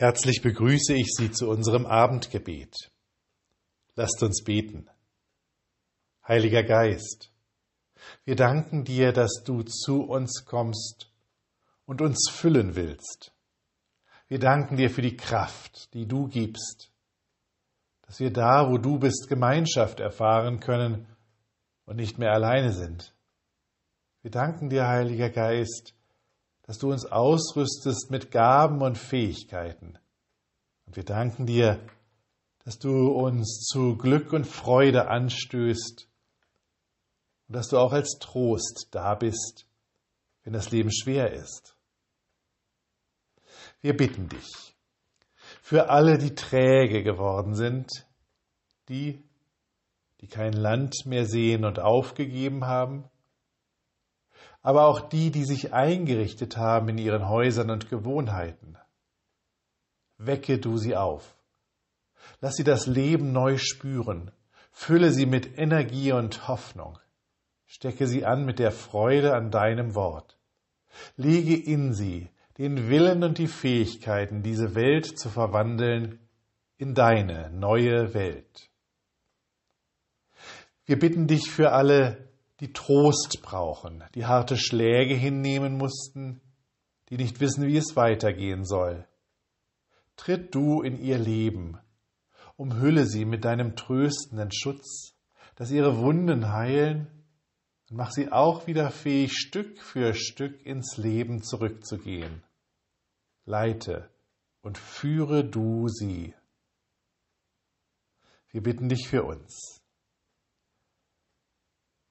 Herzlich begrüße ich Sie zu unserem Abendgebet. Lasst uns beten. Heiliger Geist, wir danken dir, dass du zu uns kommst und uns füllen willst. Wir danken dir für die Kraft, die du gibst, dass wir da, wo du bist, Gemeinschaft erfahren können und nicht mehr alleine sind. Wir danken dir, Heiliger Geist, dass du uns ausrüstest mit Gaben und Fähigkeiten. Und wir danken dir, dass du uns zu Glück und Freude anstößt und dass du auch als Trost da bist, wenn das Leben schwer ist. Wir bitten dich für alle, die träge geworden sind, die, die kein Land mehr sehen und aufgegeben haben, aber auch die, die sich eingerichtet haben in ihren Häusern und Gewohnheiten. Wecke du sie auf. Lass sie das Leben neu spüren. Fülle sie mit Energie und Hoffnung. Stecke sie an mit der Freude an deinem Wort. Lege in sie den Willen und die Fähigkeiten, diese Welt zu verwandeln in deine neue Welt. Wir bitten dich für alle, die Trost brauchen, die harte Schläge hinnehmen mussten, die nicht wissen, wie es weitergehen soll. Tritt du in ihr Leben, umhülle sie mit deinem tröstenden Schutz, dass ihre Wunden heilen und mach sie auch wieder fähig, Stück für Stück ins Leben zurückzugehen. Leite und führe du sie. Wir bitten dich für uns.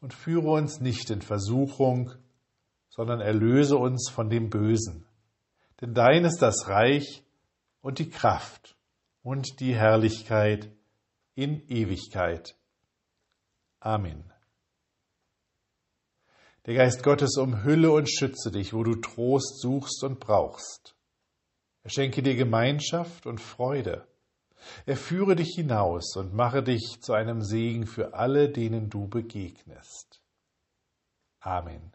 Und führe uns nicht in Versuchung, sondern erlöse uns von dem Bösen. Denn dein ist das Reich und die Kraft und die Herrlichkeit in Ewigkeit. Amen. Der Geist Gottes umhülle und schütze dich, wo du Trost suchst und brauchst. Er schenke dir Gemeinschaft und Freude er führe dich hinaus und mache dich zu einem Segen für alle, denen du begegnest. Amen.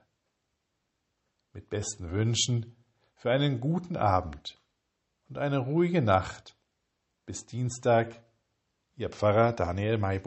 Mit besten Wünschen für einen guten Abend und eine ruhige Nacht. Bis Dienstag, Ihr Pfarrer Daniel Maibo.